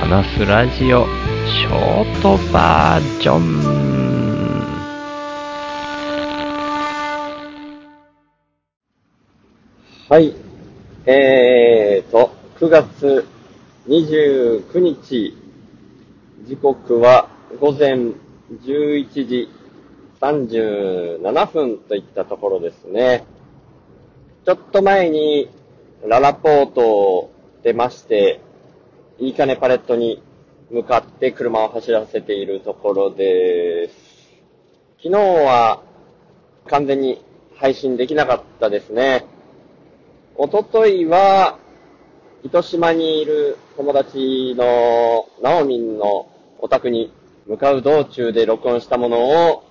話すラジオショートバージョンはい。えーと、9月29日、時刻は午前11時37分といったところですね。ちょっと前にララポートを出まして、いいかねパレットに向かって車を走らせているところです。昨日は完全に配信できなかったですね。おとといは、糸島にいる友達のナオミンのお宅に向かう道中で録音したものを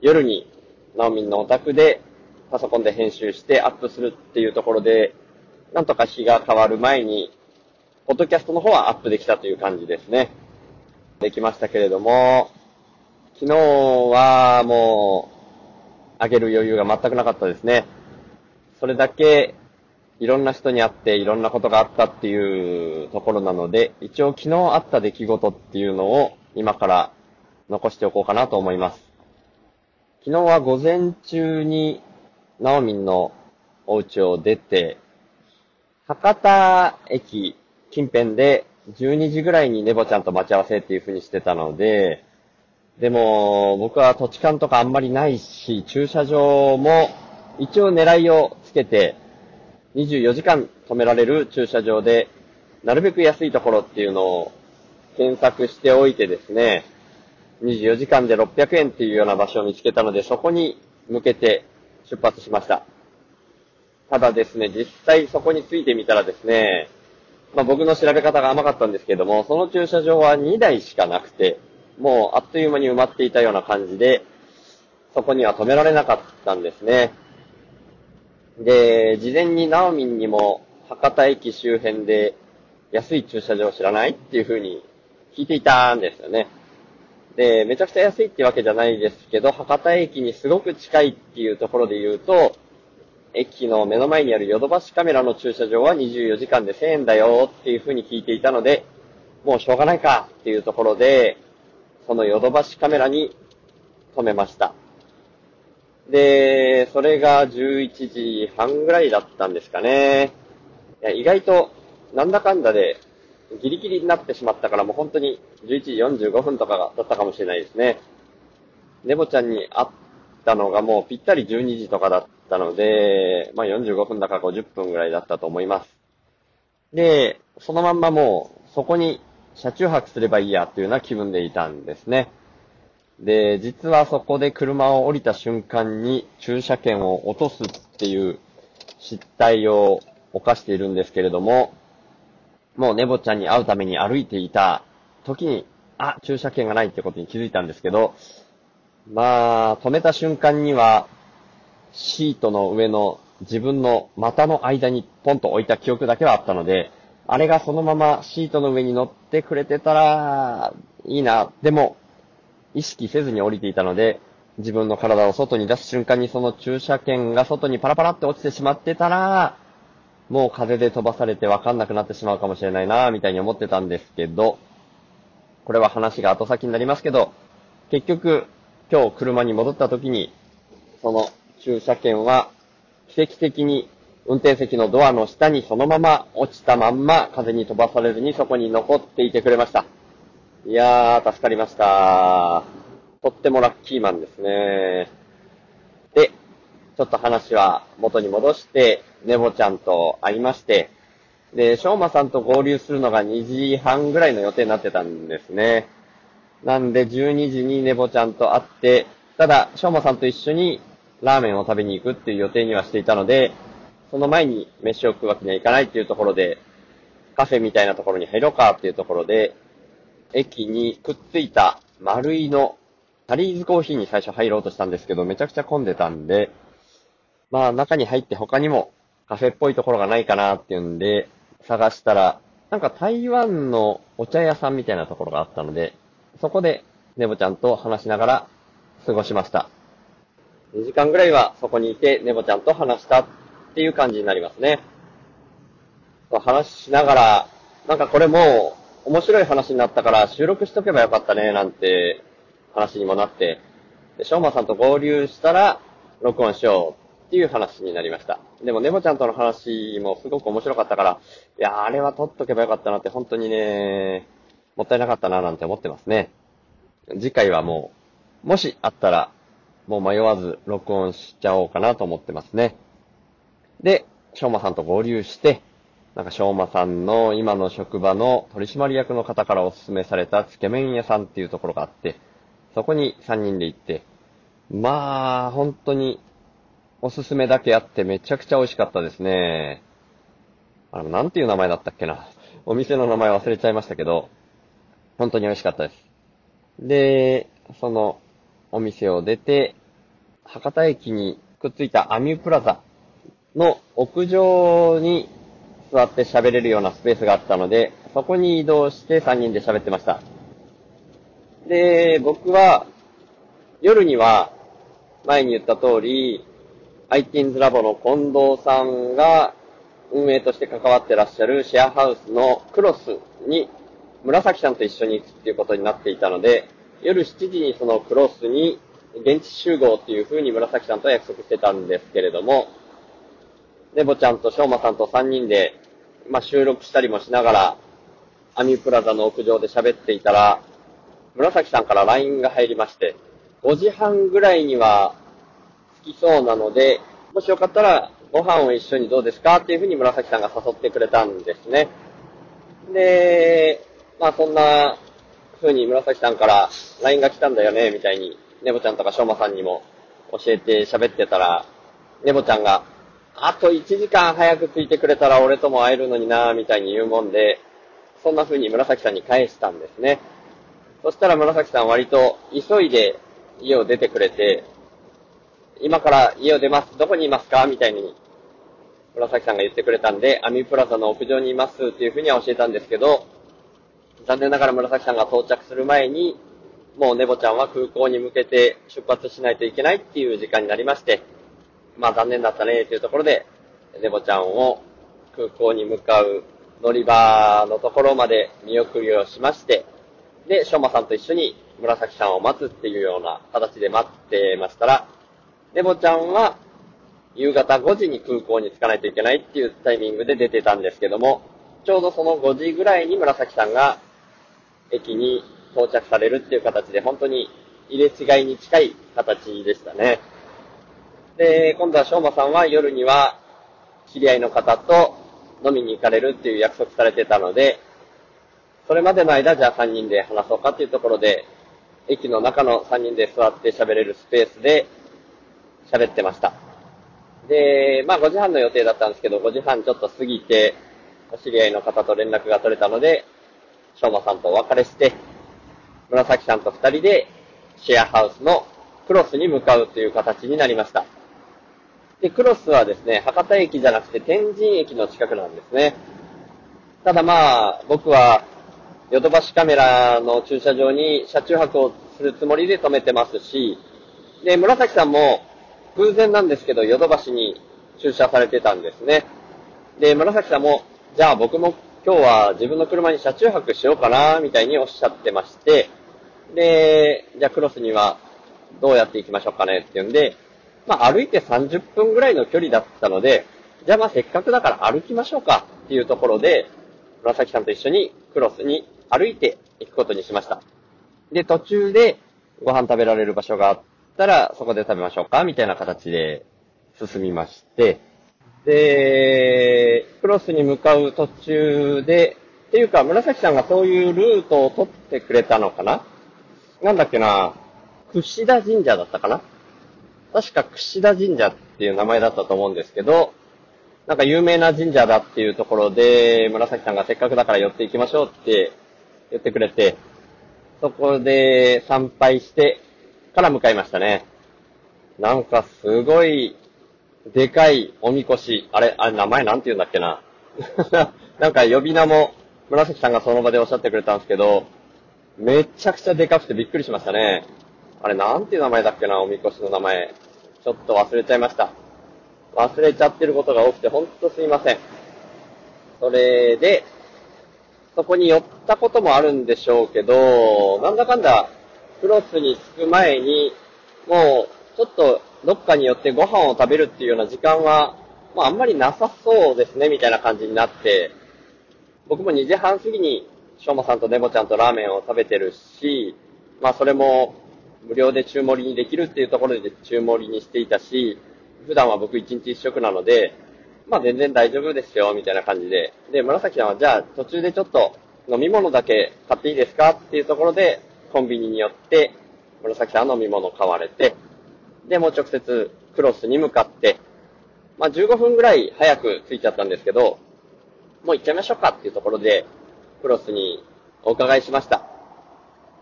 夜にナオミンのお宅でパソコンで編集してアップするっていうところで、なんとか日が変わる前に、ポッドキャストの方はアップできたという感じですね。できましたけれども、昨日はもう、上げる余裕が全くなかったですね。それだけ、いろんな人に会っていろんなことがあったっていうところなので、一応昨日あった出来事っていうのを今から残しておこうかなと思います。昨日は午前中にナオミンのお家を出て、博多駅近辺で12時ぐらいにネボちゃんと待ち合わせっていう風にしてたので、でも僕は土地勘とかあんまりないし、駐車場も一応狙いをつけて、24時間止められる駐車場で、なるべく安いところっていうのを検索しておいてですね、24時間で600円っていうような場所を見つけたので、そこに向けて出発しました。ただですね、実際そこに着いてみたらですね、まあ僕の調べ方が甘かったんですけども、その駐車場は2台しかなくて、もうあっという間に埋まっていたような感じで、そこには止められなかったんですね。で、事前にナオミンにも博多駅周辺で安い駐車場知らないっていう風に聞いていたんですよね。で、めちゃくちゃ安いってわけじゃないですけど、博多駅にすごく近いっていうところで言うと、駅の目の前にあるヨドバシカメラの駐車場は24時間で1000円だよっていう風に聞いていたので、もうしょうがないかっていうところで、そのヨドバシカメラに止めました。で、それが11時半ぐらいだったんですかね。いや意外と、なんだかんだで、ギリギリになってしまったからもう本当に11時45分とかだったかもしれないですね。ネボちゃんに会ったのがもうぴったり12時とかだったたので、まあ45分だか50分ぐらいだったと思います。で、そのまんまもうそこに車中泊すればいいやっていうような気分でいたんですね。で、実はそこで車を降りた瞬間に駐車券を落とすっていう失態を犯しているんですけれども、もうネボちゃんに会うために歩いていた時に、あ、駐車券がないってことに気づいたんですけど、まあ、止めた瞬間には、シートの上の自分の股の間にポンと置いた記憶だけはあったので、あれがそのままシートの上に乗ってくれてたら、いいな。でも、意識せずに降りていたので、自分の体を外に出す瞬間にその駐車券が外にパラパラって落ちてしまってたら、もう風で飛ばされてわかんなくなってしまうかもしれないなみたいに思ってたんですけど、これは話が後先になりますけど、結局、今日車に戻った時に、その駐車券は奇跡的に運転席のドアの下にそのまま落ちたまんま風に飛ばされずにそこに残っていてくれました。いやー、助かりました。とってもラッキーマンですね。で、ちょっと話は元に戻して、ネボちゃんと会いまして、で、しょうまさんと合流するのが2時半ぐらいの予定になってたんですね。なんで12時にネボちゃんと会って、ただ、しょうまさんと一緒にラーメンを食べに行くっていう予定にはしていたので、その前に飯を食うわけにはいかないっていうところで、カフェみたいなところに入ろうかっていうところで、駅にくっついた丸いのタリーズコーヒーに最初入ろうとしたんですけど、めちゃくちゃ混んでたんで、まあ中に入って他にもカフェっぽいところがないかなっていうんで、探したら、なんか台湾のお茶屋さんみたいなところがあったので、そこでネボちゃんと話しながら過ごしました。2時間ぐらいはそこにいてネボちゃんと話したっていう感じになりますね。話しながら、なんかこれも面白い話になったから収録しとけばよかったね、なんて話にもなって、で、しょうまさんと合流したら、録音しようっていう話になりました。でも、ネボちゃんとの話もすごく面白かったから、いや、あれは撮っとけばよかったなって本当にね、もったいなかったななんて思ってますね。次回はもう、もしあったら、もう迷わず録音しちゃおうかなと思ってますね。で、しょうまさんと合流して、なんかしょうまさんの今の職場の取締役の方からお勧めされたつけ麺屋さんっていうところがあって、そこに3人で行って、まあ、本当におすすめだけあってめちゃくちゃ美味しかったですね。あの、なんていう名前だったっけな。お店の名前忘れちゃいましたけど、本当に美味しかったです。で、そのお店を出て、博多駅にくっついたアミュプラザの屋上に座って喋れるようなスペースがあったので、そこに移動して3人で喋ってました。で、僕は、夜には、前に言った通り、ITINS ラボの近藤さんが運営として関わってらっしゃるシェアハウスのクロスに紫さんと一緒に行くっていうことになっていたので、夜7時にそのクロスに現地集合っていう風に紫さんと約束してたんですけれども、ネボちゃんとしょうまさんと3人で、まあ、収録したりもしながら、アミュプラザの屋上で喋っていたら、紫さんから LINE が入りまして、5時半ぐらいには着きそうなので、もしよかったらご飯を一緒にどうですかっていうふうに紫さんが誘ってくれたんですね。で、まあそんな風に紫さんから LINE が来たんだよね、みたいに、ネボちゃんとかしょうまさんにも教えて喋ってたら、ネボちゃんが、あと1時間早く着いてくれたら俺とも会えるのになみたいに言うもんで、そんな風に紫さんに返したんですね。そしたら紫さん割と急いで家を出てくれて、今から家を出ます。どこにいますか？みたいに、紫さんが言ってくれたんで、アミプラザの屋上にいますっていう風には教えたんですけど、残念ながら紫さんが到着する前に、もうネボちゃんは空港に向けて出発しないといけないっていう時間になりまして、まあ残念だったねっていうところで、ネボちゃんを空港に向かう乗り場のところまで見送りをしまして、で、しょうまさんと一緒に紫さんを待つっていうような形で待ってましたら、ネボちゃんは夕方5時に空港に着かないといけないっていうタイミングで出てたんですけども、ちょうどその5時ぐらいに紫さんが駅に到着されるっていう形で本当に入れ違いに近い形でしたね。で、今度はしょうまさんは夜には知り合いの方と飲みに行かれるっていう約束されてたので、それまでの間じゃあ3人で話そうかっていうところで、駅の中の3人で座って喋れるスペースで喋ってました。で、まあ5時半の予定だったんですけど、5時半ちょっと過ぎて、お知り合いの方と連絡が取れたので、しょうまさんとお別れして、紫さんと二人でシェアハウスのクロスに向かうという形になりました。で、クロスはですね、博多駅じゃなくて天神駅の近くなんですね。ただまあ、僕は、ヨドバシカメラの駐車場に車中泊をするつもりで止めてますし、で、紫さんも偶然なんですけど、ヨドバシに駐車されてたんですね。で、紫さんも、じゃあ僕も今日は自分の車に車中泊しようかな、みたいにおっしゃってまして、で、じゃあクロスにはどうやって行きましょうかねっていうんで、まあ歩いて30分ぐらいの距離だったので、じゃあまあせっかくだから歩きましょうかっていうところで、紫さんと一緒にクロスに歩いて行くことにしました。で、途中でご飯食べられる場所があったら、そこで食べましょうかみたいな形で進みまして、で、クロスに向かう途中で、っていうか、紫さんがそういうルートを取ってくれたのかななんだっけな串田神社だったかな？確か串田神社っていう名前だったと思うんですけど、なんか有名な神社だっていうところで、紫さんがせっかくだから寄っていきましょうって言ってくれて、そこで参拝してから向かいましたね。なんかすごいでかいおみこし、あれ、あれ名前なんて言うんだっけな？なんか呼び名も紫さんがその場でおっしゃってくれたんですけど、めちゃくちゃでかくてびっくりしましたね。あれ、なんていう名前だっけな、おみこしの名前。ちょっと忘れちゃいました。忘れちゃってることが多くて、ほんとすいません。それで、そこに寄ったこともあるんでしょうけど、なんだかんだ、クロスに着く前に、もう、ちょっと、どっかに寄ってご飯を食べるっていうような時間は、まああんまりなさそうですね、みたいな感じになって、僕も2時半過ぎに、しょうまさんとネボちゃんとラーメンを食べてるし、まあそれも、無料で中盛りにできるっていうところで中盛りにしていたし、普段は僕1日1食なので、まあ全然大丈夫ですよ、みたいな感じで。で、紫さんはじゃあ途中でちょっと飲み物だけ買っていいですかっていうところで、コンビニによって、紫さん飲み物買われて、で、もう直接クロスに向かって、まあ15分ぐらい早く着いちゃったんですけど、もう行っちゃいましょうかっていうところで、クロスにお伺いしました。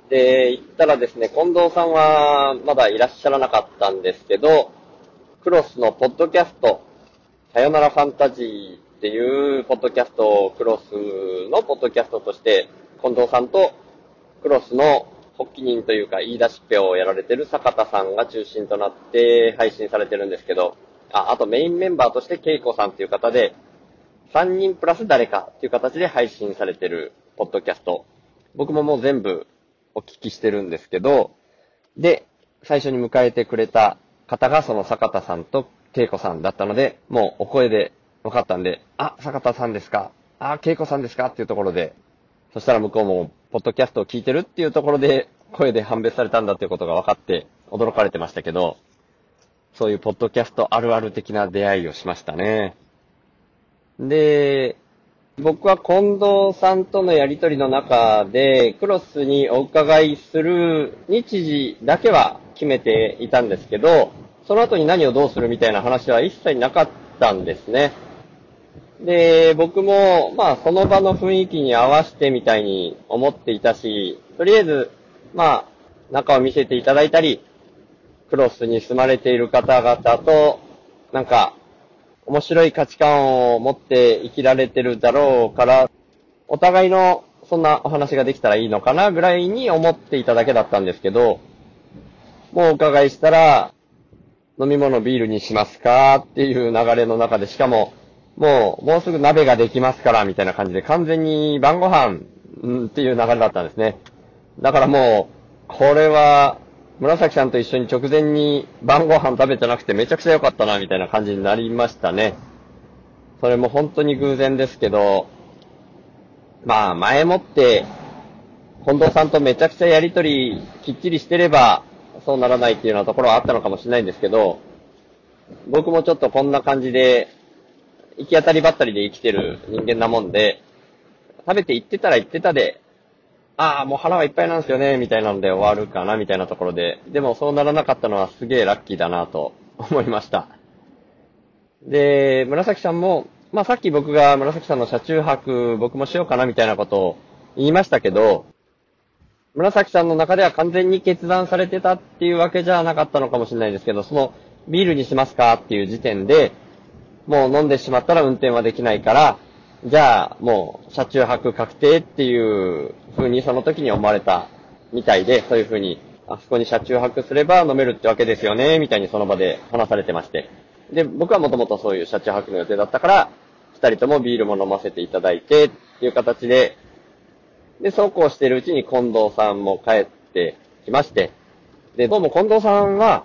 で、行ったらですね、近藤さんはまだいらっしゃらなかったんですけど、クロスのポッドキャスト、さよならファンタジーっていうポッドキャストをクロスのポッドキャストとして、近藤さんとクロスの発起人というか言い出しっぺをやられてる坂田さんが中心となって配信されてるんですけど、あ、あとメインメンバーとしてケイコさんっていう方で、3人プラス誰かっていう形で配信されてるポッドキャスト。僕ももう全部お聞きしてるんですけど、で、最初に迎えてくれた方がその坂田さんと恵子さんだったので、もうお声で分かったんで、あ、坂田さんですかあ、恵子さんですかっていうところで、そしたら向こうも、ポッドキャストを聞いてるっていうところで、声で判別されたんだっていうことが分かって、驚かれてましたけど、そういうポッドキャストあるある的な出会いをしましたね。で、僕は近藤さんとのやりとりの中で、クロスにお伺いする日時だけは決めていたんですけど、その後に何をどうするみたいな話は一切なかったんですね。で、僕も、まあ、その場の雰囲気に合わせてみたいに思っていたし、とりあえず、まあ、中を見せていただいたり、クロスに住まれている方々と、なんか、面白い価値観を持って生きられてるだろうから、お互いのそんなお話ができたらいいのかなぐらいに思っていただけだったんですけど、もうお伺いしたら、飲み物ビールにしますかっていう流れの中で、しかも、もう、もうすぐ鍋ができますから、みたいな感じで、完全に晩ご飯、うんっていう流れだったんですね。だからもう、これは、紫さんと一緒に直前に晩ご飯食べてなくてめちゃくちゃ良かったな、みたいな感じになりましたね。それも本当に偶然ですけど、まあ、前もって、近藤さんとめちゃくちゃやりとりきっちりしてれば、そうならないっていうようなところはあったのかもしれないんですけど、僕もちょっとこんな感じで、行き当たりばったりで生きてる人間なもんで、食べて行ってたら行ってたで、ああ、もう腹はいっぱいなんですよね、みたいなので終わるかな、みたいなところで。でもそうならなかったのはすげえラッキーだなと 思いました。で、紫さんも、まあさっき僕が紫さんの車中泊僕もしようかなみたいなことを言いましたけど、紫さんの中では完全に決断されてたっていうわけじゃなかったのかもしれないですけど、そのビールにしますかっていう時点で、もう飲んでしまったら運転はできないから、じゃあ、もう、車中泊確定っていう風にその時に思われたみたいで、そういう風に、あそこに車中泊すれば飲めるってわけですよね、みたいにその場で話されてまして。で、僕はもともとそういう車中泊の予定だったから、二人ともビールも飲ませていただいて、っていう形で、で、そうこうしてるうちに近藤さんも帰ってきまして、で、どうも近藤さんは、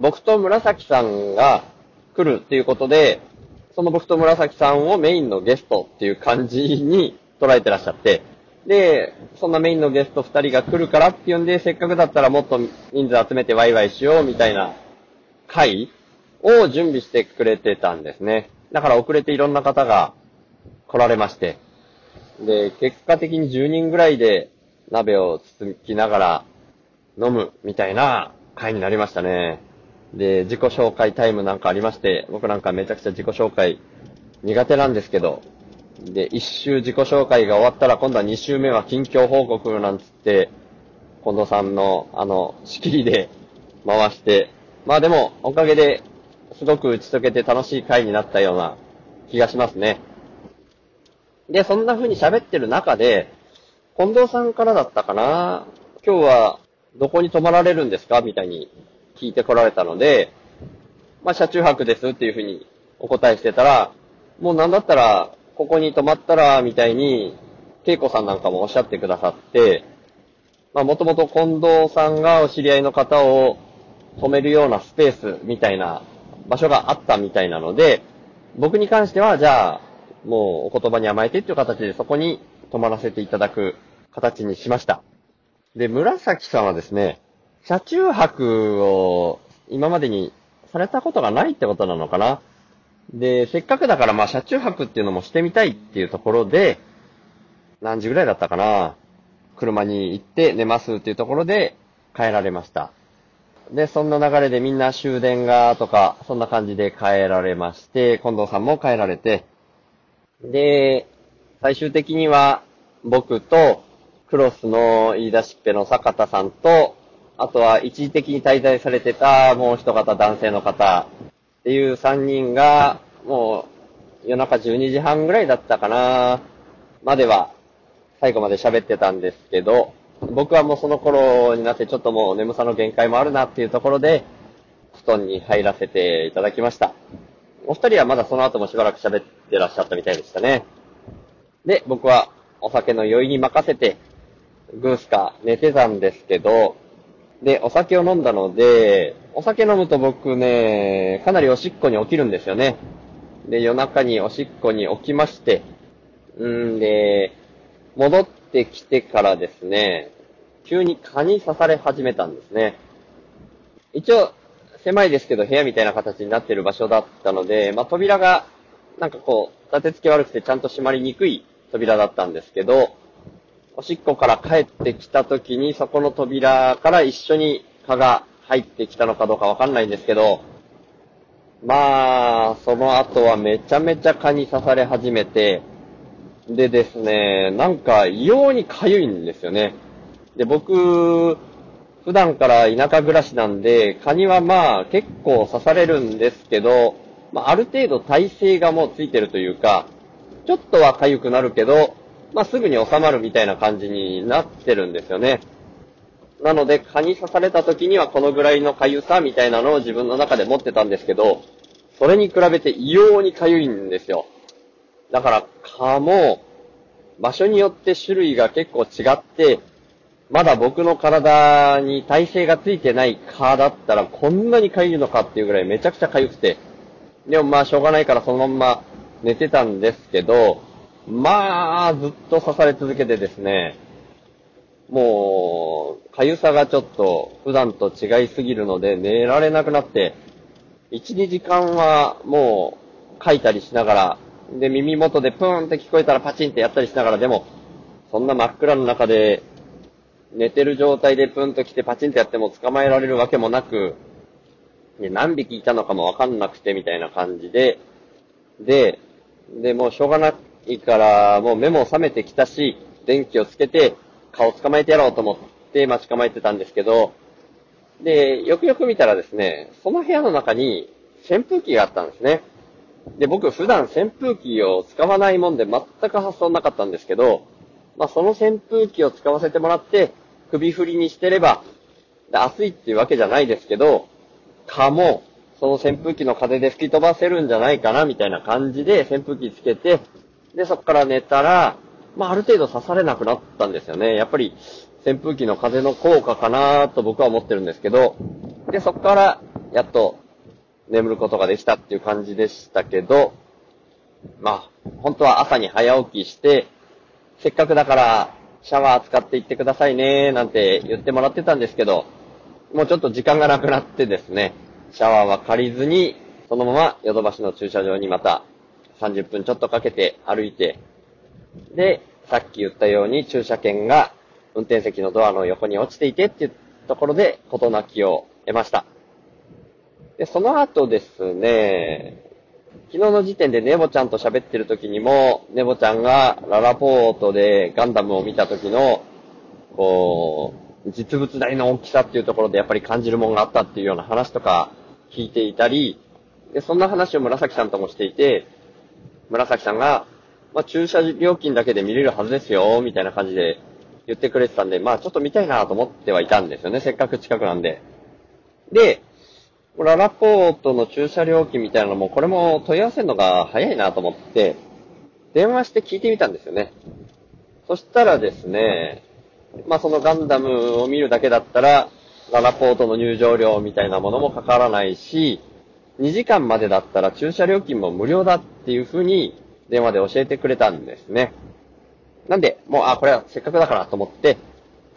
僕と紫さんが来るっていうことで、その僕と紫さんをメインのゲストっていう感じに捉えてらっしゃって、で、そんなメインのゲスト二人が来るからっていうんで、せっかくだったらもっと人数集めてワイワイしようみたいな会を準備してくれてたんですね。だから遅れていろんな方が来られまして、で、結果的に10人ぐらいで鍋を包きながら飲むみたいな会になりましたね。で、自己紹介タイムなんかありまして、僕なんかめちゃくちゃ自己紹介苦手なんですけど、で、一周自己紹介が終わったら、今度は二周目は近況報告なんつって、近藤さんの、あの、仕切りで回して、まあでも、おかげで、すごく打ち解けて楽しい回になったような気がしますね。で、そんな風に喋ってる中で、近藤さんからだったかな今日はどこに泊まられるんですかみたいに聞いてこられたので、まあ、車中泊ですっていうふうにお答えしてたら、もうなんだったら、ここに泊まったら、みたいに、恵子さんなんかもおっしゃってくださって、まあもともと近藤さんがお知り合いの方を止めるようなスペースみたいな場所があったみたいなので、僕に関してはじゃあ、もうお言葉に甘えてっていう形でそこに泊まらせていただく形にしました。で、紫さんはですね、車中泊を今までにされたことがないってことなのかな。で、せっかくだからまあ車中泊っていうのもしてみたいっていうところで、何時ぐらいだったかな。車に行って寝ますっていうところで帰られました。で、そんな流れでみんな終電がとか、そんな感じで帰られまして、近藤さんも帰られて、で、最終的には僕とクロスの言い出しっぺの坂田さんと、あとは一時的に滞在されてたもう一方男性の方っていう三人が、もう夜中12時半ぐらいだったかな、までは最後まで喋ってたんですけど、僕はもうその頃になってちょっともう眠さの限界もあるなっていうところで、布団に入らせていただきました。お二人はまだその後もしばらく喋ってらっしゃったみたいでしたね。で、僕はお酒の酔いに任せて、グースか寝てたんですけど、で、お酒を飲んだので、お酒飲むと僕ね、かなりおしっこに起きるんですよね。で、夜中におしっこに起きまして、んで、戻ってきてからですね、急に蚊に刺され始めたんですね。一応、狭いですけど部屋みたいな形になってる場所だったので、まあ、扉が、なんかこう、立て付け悪くてちゃんと閉まりにくい扉だったんですけど、おしっこから帰ってきた時にそこの扉から一緒に蚊が入ってきたのかどうかわかんないんですけど、まあ、その後はめちゃめちゃ蚊に刺され始めて、でですね、なんか異様に痒いんですよね。で、僕、普段から田舎暮らしなんで、蚊にはまあ結構刺されるんですけど、まあある程度耐性がもうついてるというか、ちょっとは痒くなるけど、まあすぐに収まるみたいな感じになってるんですよね。なので、蚊に刺された時にはこのぐらいの痒さみたいなのを自分の中で持ってたんですけど、それに比べて異様に痒いんですよ。だから蚊も、場所によって種類が結構違って、まだ僕の体に耐性がついてない蚊だったらこんなに痒いのかっていうぐらいめちゃくちゃ痒くて。でもまあしょうがないからそのまんま寝てたんですけど、まあずっと刺され続けてですね、もう、痒さがちょっと普段と違いすぎるので寝られなくなって、1、2時間はもう書いたりしながら、で耳元でプーンって聞こえたらパチンってやったりしながら、でも、そんな真っ暗の中で寝てる状態でプーンと来てパチンってやっても捕まえられるわけもなく、で何匹いたのかもわかんなくてみたいな感じで、で、で、もうしょうがなくいから、もう目も覚めてきたし、電気をつけて顔捕まえてやろうと思って待ち構えてたんですけど、で、よくよく見たらですね、その部屋の中に扇風機があったんですね。で、僕普段扇風機を使わないもんで全く発想なかったんですけど、まあその扇風機を使わせてもらって、首振りにしてれば、で暑いっていうわけじゃないですけど、蚊も、その扇風機の風で吹き飛ばせるんじゃないかな、みたいな感じで扇風機つけて、で、そこから寝たら、まあある程度刺されなくなったんですよね。やっぱり、扇風機の風の効果かなと僕は思ってるんですけど、で、そこから、やっと、眠ることができたっていう感じでしたけど、まあ、本当は朝に早起きして、せっかくだから、シャワー使っていってくださいね、なんて言ってもらってたんですけど、もうちょっと時間がなくなってですね、シャワーは借りずに、そのままヨドバシの駐車場にまた30分ちょっとかけて歩いて、で、さっき言ったように駐車券が運転席のドアの横に落ちていてっていうところで事なきを得ました。で、その後ですね、昨日の時点でネボちゃんと喋ってる時にも、ネボちゃんがララポートでガンダムを見た時の、こう、実物大の大きさっていうところでやっぱり感じるものがあったっていうような話とか聞いていたり、で、そんな話を紫さんともしていて、紫さんが、まあ、駐車料金だけで見れるはずですよ、みたいな感じで言ってくれてたんで、まあちょっと見たいなと思ってはいたんですよね、せっかく近くなんで。で、ララポートの駐車料金みたいなのも、これも問い合わせるのが早いなと思って、電話して聞いてみたんですよね。そしたらですね、まあそのガンダムを見るだけだったら、ララポートの入場料みたいなものもかからないし、2時間までだったら駐車料金も無料だっていう風に電話で教えてくれたんですね。なんで、もう、あ、これはせっかくだからと思って、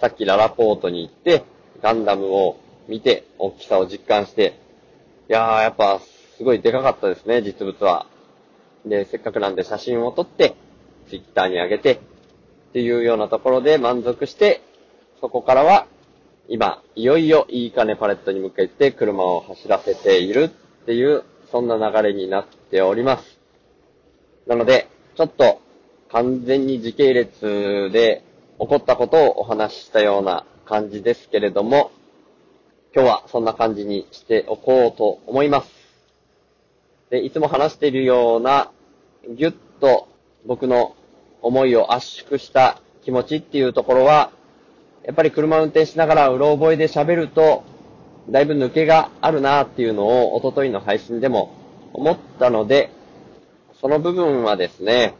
さっきララポートに行って、ガンダムを見て、大きさを実感して、いやー、やっぱ、すごいでかかったですね、実物は。で、せっかくなんで写真を撮って、ツイッターに上げて、っていうようなところで満足して、そこからは、今、いよいよいい金パレットに向けて車を走らせているっていう、そんな流れになっております。なので、ちょっと完全に時系列で起こったことをお話ししたような感じですけれども、今日はそんな感じにしておこうと思います。で、いつも話しているような、ぎゅっと僕の思いを圧縮した気持ちっていうところは、やっぱり車運転しながらうろ覚えで喋ると、だいぶ抜けがあるなっていうのを、おとといの配信でも思ったので、その部分はですね、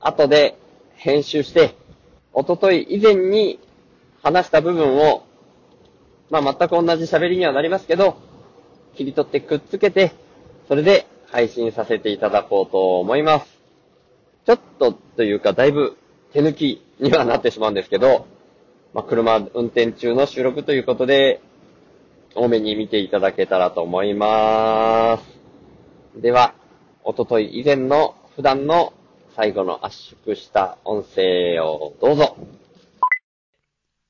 後で編集して、おととい以前に話した部分を、まあ、全く同じ喋りにはなりますけど、切り取ってくっつけて、それで配信させていただこうと思います。ちょっとというか、だいぶ手抜きにはなってしまうんですけど、まあ、車運転中の収録ということで、多めに見ていただけたらと思います。では、おととい以前の普段の最後の圧縮した音声をどうぞ。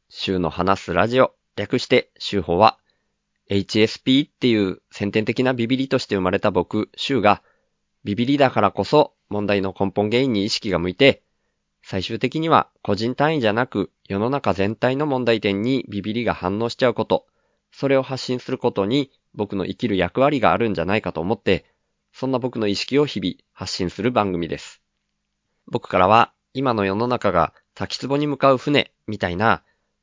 週の話すラジオ、略して週報は、HSP っていう先天的なビビリとして生まれた僕、週が、ビビリだからこそ問題の根本原因に意識が向いて、最終的には個人単位じゃなく世の中全体の問題点にビビリが反応しちゃうこと、それを発信することに僕の生きる役割があるんじゃないかと思って、そんな僕の意識を日々発信する番組です。僕からは今の世の中が滝壺に向かう船みたいな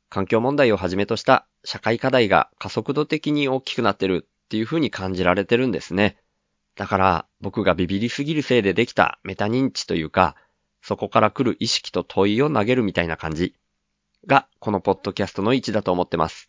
環境問題をはじめとした社会課題が加速度的に大きくなってるっていう風に感じられてるんですね。だから僕がビビりすぎるせいでできたメタ認知というか、そこから来る意識と問いを投げるみたいな感じがこのポッドキャストの位置だと思ってます。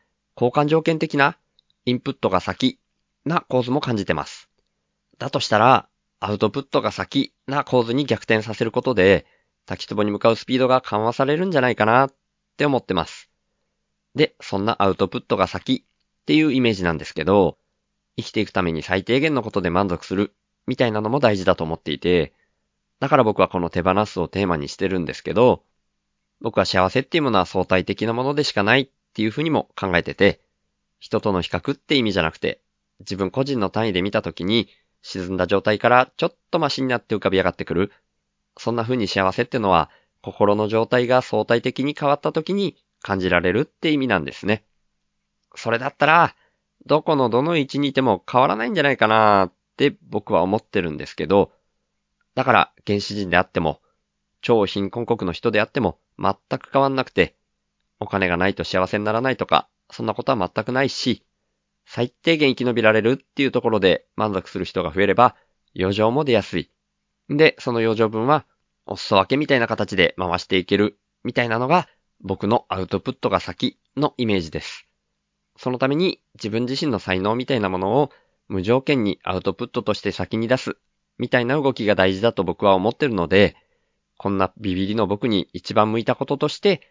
交換条件的なインプットが先な構図も感じてます。だとしたら、アウトプットが先な構図に逆転させることで、滝壺に向かうスピードが緩和されるんじゃないかなって思ってます。で、そんなアウトプットが先っていうイメージなんですけど、生きていくために最低限のことで満足するみたいなのも大事だと思っていて、だから僕はこの手放すをテーマにしてるんですけど、僕は幸せっていうものは相対的なものでしかないっっていうふうにも考えてて、人との比較って意味じゃなくて、自分個人の単位で見たときに、沈んだ状態からちょっとマシになって浮かび上がってくる。そんな風に幸せってのは、心の状態が相対的に変わった時に感じられるって意味なんですね。それだったら、どこのどの位置にいても変わらないんじゃないかなって僕は思ってるんですけど、だから原始人であっても、超貧困国の人であっても全く変わんなくて、お金がないと幸せにならないとか、そんなことは全くないし、最低限生き延びられるっていうところで満足する人が増えれば、余剰も出やすい。で、その余剰分は、お裾分けみたいな形で回していける、みたいなのが、僕のアウトプットが先のイメージです。そのために自分自身の才能みたいなものを無条件にアウトプットとして先に出す、みたいな動きが大事だと僕は思ってるので、こんなビビリの僕に一番向いたこととして、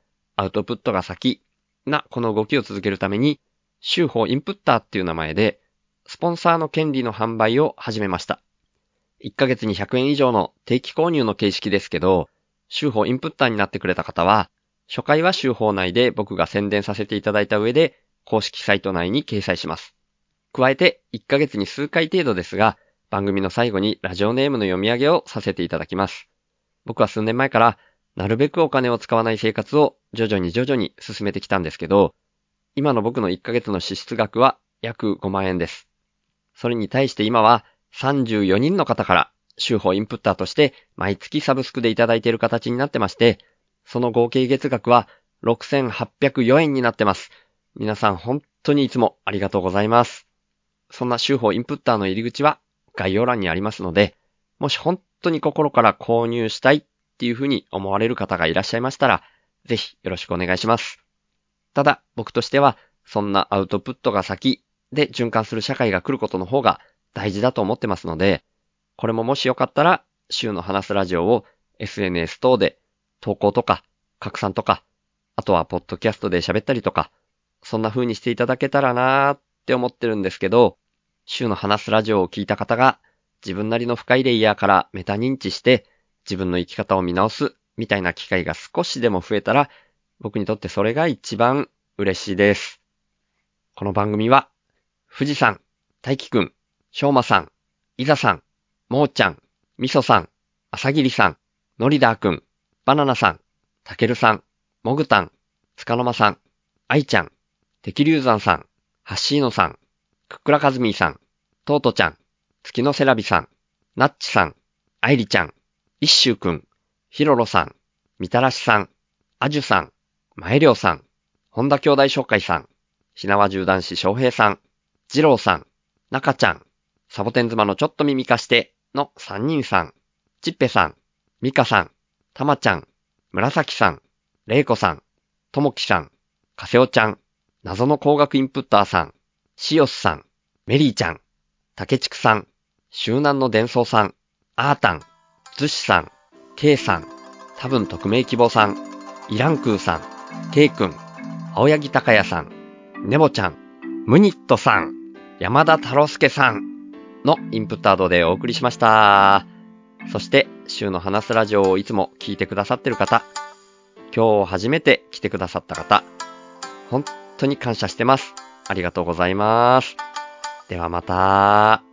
アウトプットが先なこの動きを続けるために、週報インプッターっていう名前で、スポンサーの権利の販売を始めました。1ヶ月に100円以上の定期購入の形式ですけど、週報インプッターになってくれた方は、初回は週報内で僕が宣伝させていただいた上で、公式サイト内に掲載します。加えて、1ヶ月に数回程度ですが、番組の最後にラジオネームの読み上げをさせていただきます。僕は数年前から、なるべくお金を使わない生活を徐々に徐々に進めてきたんですけど、今の僕の1ヶ月の支出額は約5万円です。それに対して今は34人の方から週報インプッターとして毎月サブスクでいただいている形になってまして、その合計月額は6804円になってます。皆さん本当にいつもありがとうございます。そんな週報インプッターの入り口は概要欄にありますので、もし本当に心から購入したいっていうふうに思われる方がいらっしゃいましたら、ぜひよろしくお願いします。ただ、僕としては、そんなアウトプットが先で循環する社会が来ることの方が大事だと思ってますので、これももしよかったら、週の話すラジオを SNS 等で投稿とか拡散とか、あとはポッドキャストで喋ったりとか、そんな風にしていただけたらなーって思ってるんですけど、週の話すラジオを聞いた方が自分なりの深いレイヤーからメタ認知して自分の生き方を見直すみたいな機会が少しでも増えたら僕にとってそれが一番嬉しいです。この番組は富士山、大輝くん、しょうまさん、いざさん、もーちゃん、みそさん、あさぎりさん、のりだーくん、バナナさん、たけるさん、もぐたん、つかのまさん、あいちゃん、てきりゅうざんさん、はっしーのさん、くっくらかずみーさん、とうとちゃん、月のせらびさん、なっちさん、あいりちゃん、いっしゅうくん、ひろろさん、みたらしさん、あじゅさん、まえりょうさん、本田兄弟紹介さん、ひなわ銃男子翔平さん、じろうさん、なかちゃん、サボテン妻のちょっと耳貸しての3人さん、ちっぺさん、みかさん、たまちゃん、紫さん、れいこさん、ともきさん、かせおちゃん、謎の工学インプッターさん、しおすさん、メリーちゃん、竹畜さん、周南の伝送さん、アータン、ズシさん、ケイさん、多分匿名希望さん、イランクーさん、ケイくん、青柳高也さん、ネボちゃん、ムニットさん、山田太郎介さんのインプットアドでお送りしました。そして、週の話すラジオをいつも聞いてくださってる方、今日初めて来てくださった方、本当に感謝してます。ありがとうございます。ではまた。